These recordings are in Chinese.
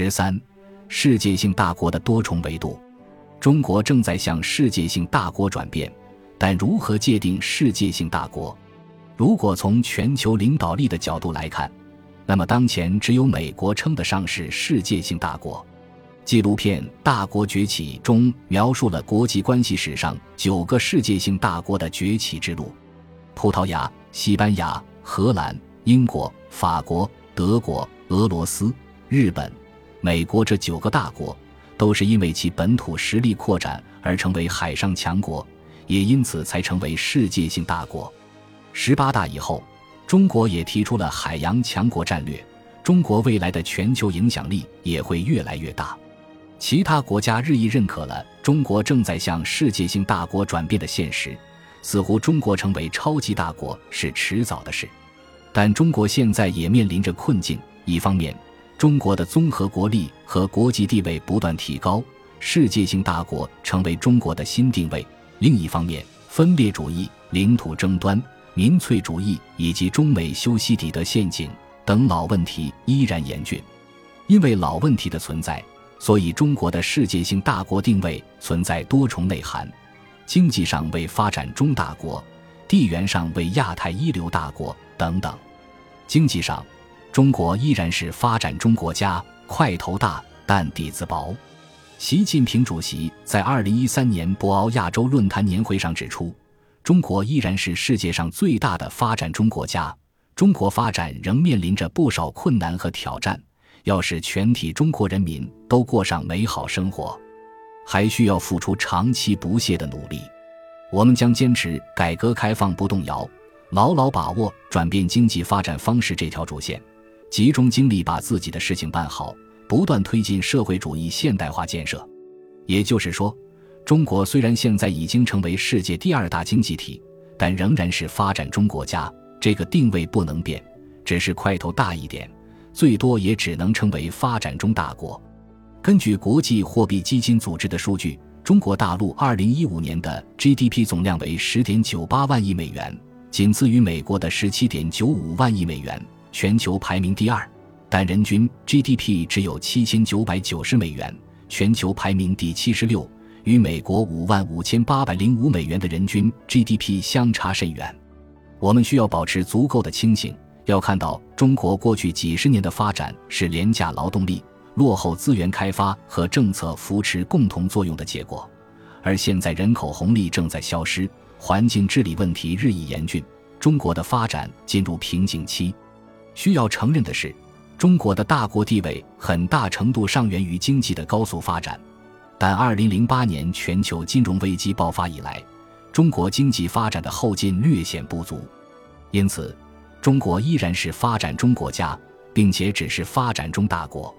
十三，世界性大国的多重维度，中国正在向世界性大国转变，但如何界定世界性大国？如果从全球领导力的角度来看，那么当前只有美国称得上是世界性大国。纪录片《大国崛起》中描述了国际关系史上九个世界性大国的崛起之路：葡萄牙、西班牙、荷兰、英国、法国、德国、俄罗斯、日本、美国这九个大国，都是因为其本土实力扩展而成为海上强国，也因此才成为世界性大国。十八大以后，中国也提出了海洋强国战略，中国未来的全球影响力也会越来越大。其他国家日益认可了中国正在向世界性大国转变的现实，似乎中国成为超级大国是迟早的事。但中国现在也面临着困境：一方面，中国的综合国力和国际地位不断提高，世界性大国成为中国的新定位；另一方面，分裂主义、领土争端、民粹主义以及中美修昔底德陷阱等老问题依然严峻。因为老问题的存在。所以，中国的世界性大国定位存在多重内涵：经济上为发展中大国，地缘上为亚太一流大国等等。经济上，中国依然是发展中国家，块头大但底子薄。习近平主席在二零一三年博鳌亚洲论坛年会上指出，中国依然是世界上最大的发展中国家，中国发展仍面临着不少困难和挑战。要使全体中国人民都过上美好生活，还需要付出长期不懈的努力。我们将坚持改革开放不动摇，牢牢把握转变经济发展方式这条主线，集中精力把自己的事情办好，不断推进社会主义现代化建设。也就是说，中国虽然现在已经成为世界第二大经济体，但仍然是发展中国家，这个定位不能变，只是块头大一点。最多也只能称为发展中大国。根据国际货币基金组织的数据，中国大陆2015年的 GDP 总量为10.98万亿美元，仅次于美国的17.95万亿美元，全球排名第二。但人均 GDP 只有7990美元，全球排名第七十六，与美国5万5805美元的人均 GDP 相差甚远。我们需要保持足够的清醒。要看到，中国过去几十年的发展是廉价劳动力、落后资源开发和政策扶持共同作用的结果，而现在人口红利正在消失，环境治理问题日益严峻，中国的发展进入瓶颈期。需要承认的是，中国的大国地位很大程度上源于经济的高速发展，但2008年全球金融危机爆发以来，中国经济发展的后劲略显不足，因此。中国依然是发展中国家，并且只是发展中大国。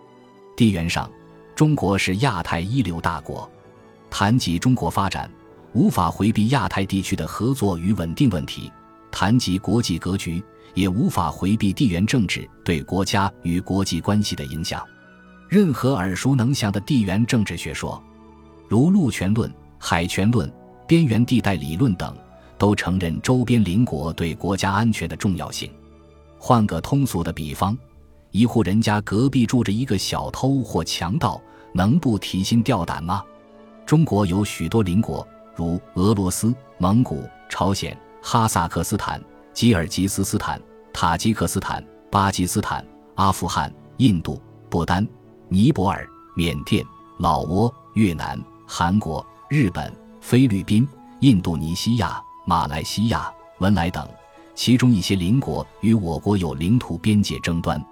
地缘上，中国是亚太一流大国。谈及中国发展，无法回避亚太地区的合作与稳定问题；谈及国际格局，也无法回避地缘政治对国家与国际关系的影响。任何耳熟能详的地缘政治学说，如陆权论、海权论、边缘地带理论等。都承认周边邻国对国家安全的重要性。换个通俗的比方，一户人家隔壁住着一个小偷或强盗，能不提心吊胆吗？中国有许多邻国，如俄罗斯、蒙古、朝鲜、哈萨克斯坦、吉尔吉斯斯坦、塔吉克斯坦、巴基斯坦、阿富汗、印度、不丹、尼泊尔、缅甸、老挝、越南、韩国、日本、菲律宾、印度尼西亚。马来西亚、文莱等，其中一些邻国与我国有领土边界争端。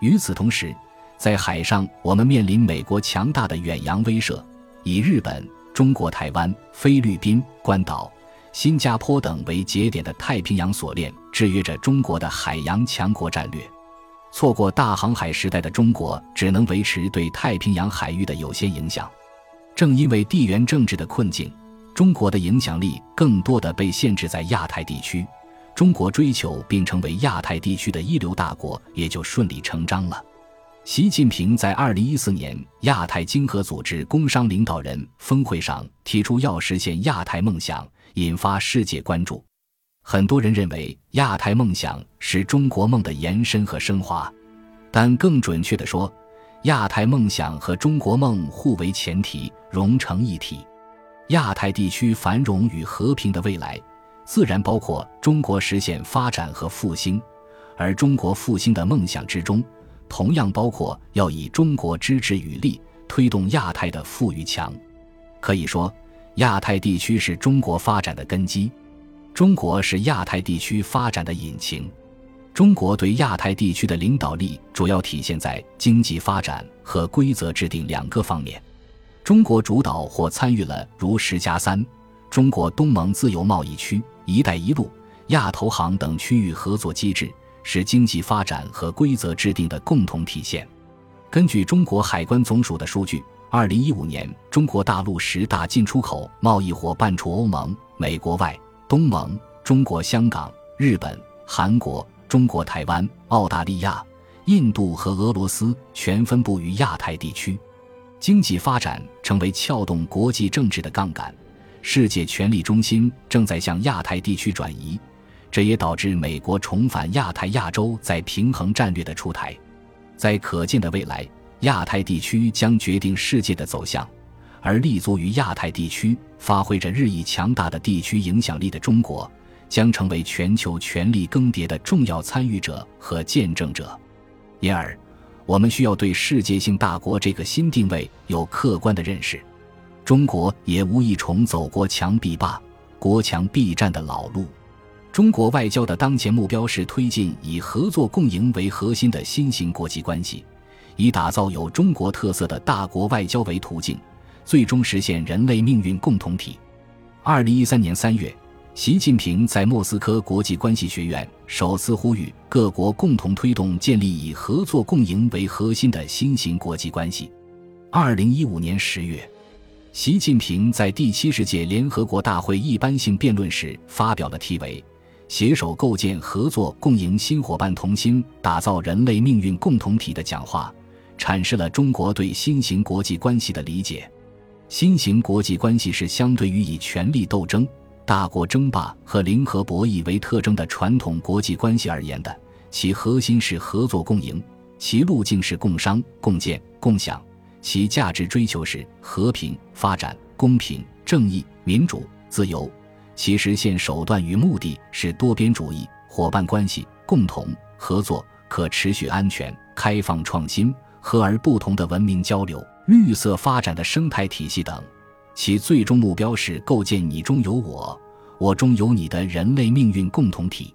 与此同时，在海上，我们面临美国强大的远洋威慑，以日本、中国台湾、菲律宾、关岛、新加坡等为节点的太平洋锁链，制约着中国的海洋强国战略。错过大航海时代的中国，只能维持对太平洋海域的有限影响。正因为地缘政治的困境。中国的影响力更多的被限制在亚太地区，中国追求并成为亚太地区的一流大国也就顺理成章了。习近平在二零一四年亚太经合组织工商领导人峰会上提出要实现亚太梦想，引发世界关注。很多人认为亚太梦想是中国梦的延伸和升华，但更准确地说，亚太梦想和中国梦互为前提，融成一体。亚太地区繁荣与和平的未来，自然包括中国实现发展和复兴，而中国复兴的梦想之中，同样包括要以中国支持与力推动亚太的富裕强。可以说，亚太地区是中国发展的根基，中国是亚太地区发展的引擎。中国对亚太地区的领导力主要体现在经济发展和规则制定两个方面。中国主导或参与了如“十加三”、中国东盟自由贸易区、“一带一路”、亚投行等区域合作机制，是经济发展和规则制定的共同体现。根据中国海关总署的数据，二零一五年中国大陆十大进出口贸易伙伴除欧盟、美国外，东盟、中国香港、日本、韩国。中国台湾、澳大利亚、印度和俄罗斯全分布于亚太地区，经济发展成为撬动国际政治的杠杆，世界权力中心正在向亚太地区转移，这也导致美国重返亚太亚洲在平衡战略的出台。在可见的未来，亚太地区将决定世界的走向，而立足于亚太地区、发挥着日益强大的地区影响力的中国。将成为全球权力更迭的重要参与者和见证者，因而，我们需要对世界性大国这个新定位有客观的认识。中国也无意重走国强必霸、国强必战的老路。中国外交的当前目标是推进以合作共赢为核心的新型国际关系，以打造有中国特色的大国外交为途径，最终实现人类命运共同体。二零一三年三月。习近平在莫斯科国际关系学院首次呼吁各国共同推动建立以合作共赢为核心的新型国际关系。二零一五年十月，习近平在第七十届联合国大会一般性辩论时发表了题为“携手构建合作共赢新伙伴同心，打造人类命运共同体”的讲话，阐释了中国对新型国际关系的理解。新型国际关系是相对于以权力斗争。大国争霸和零和博弈为特征的传统国际关系而言的，其核心是合作共赢，其路径是共商、共建、共享，其价值追求是和平、发展、公平、正义、民主、自由，其实现手段与目的是多边主义、伙伴关系、共同合作、可持续、安全、开放、创新、和而不同的文明交流、绿色发展的生态体系等。其最终目标是构建你中有我，我中有你的人类命运共同体。